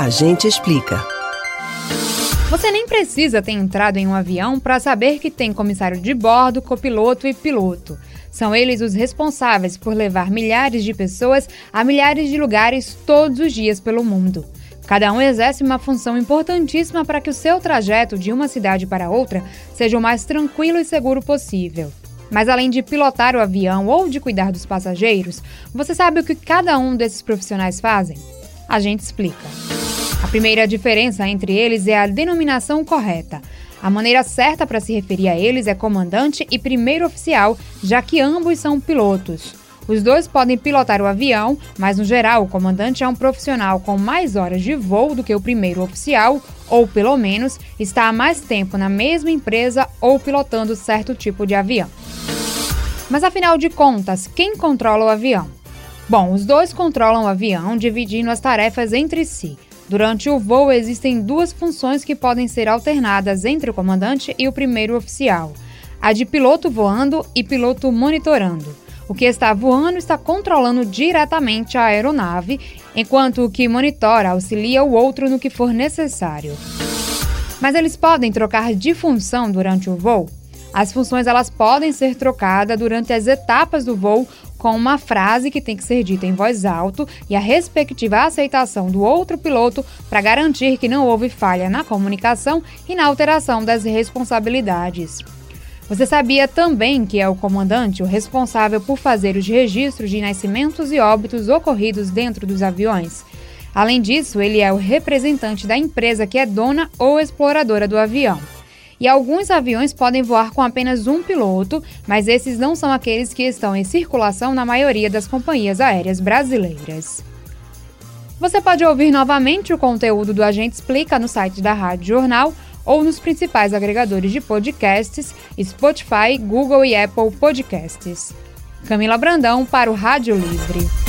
A gente explica. Você nem precisa ter entrado em um avião para saber que tem comissário de bordo, copiloto e piloto. São eles os responsáveis por levar milhares de pessoas a milhares de lugares todos os dias pelo mundo. Cada um exerce uma função importantíssima para que o seu trajeto de uma cidade para outra seja o mais tranquilo e seguro possível. Mas além de pilotar o avião ou de cuidar dos passageiros, você sabe o que cada um desses profissionais fazem? A gente explica. A primeira diferença entre eles é a denominação correta. A maneira certa para se referir a eles é comandante e primeiro oficial, já que ambos são pilotos. Os dois podem pilotar o avião, mas no geral o comandante é um profissional com mais horas de voo do que o primeiro oficial, ou pelo menos está há mais tempo na mesma empresa ou pilotando certo tipo de avião. Mas afinal de contas, quem controla o avião? Bom, os dois controlam o avião, dividindo as tarefas entre si. Durante o voo, existem duas funções que podem ser alternadas entre o comandante e o primeiro oficial: a de piloto voando e piloto monitorando. O que está voando está controlando diretamente a aeronave, enquanto o que monitora auxilia o outro no que for necessário. Mas eles podem trocar de função durante o voo? As funções elas podem ser trocadas durante as etapas do voo com uma frase que tem que ser dita em voz alta e a respectiva aceitação do outro piloto para garantir que não houve falha na comunicação e na alteração das responsabilidades. Você sabia também que é o comandante o responsável por fazer os registros de nascimentos e óbitos ocorridos dentro dos aviões? Além disso, ele é o representante da empresa que é dona ou exploradora do avião. E alguns aviões podem voar com apenas um piloto, mas esses não são aqueles que estão em circulação na maioria das companhias aéreas brasileiras. Você pode ouvir novamente o conteúdo do Agente Explica no site da Rádio Jornal ou nos principais agregadores de podcasts, Spotify, Google e Apple Podcasts. Camila Brandão para o Rádio Livre.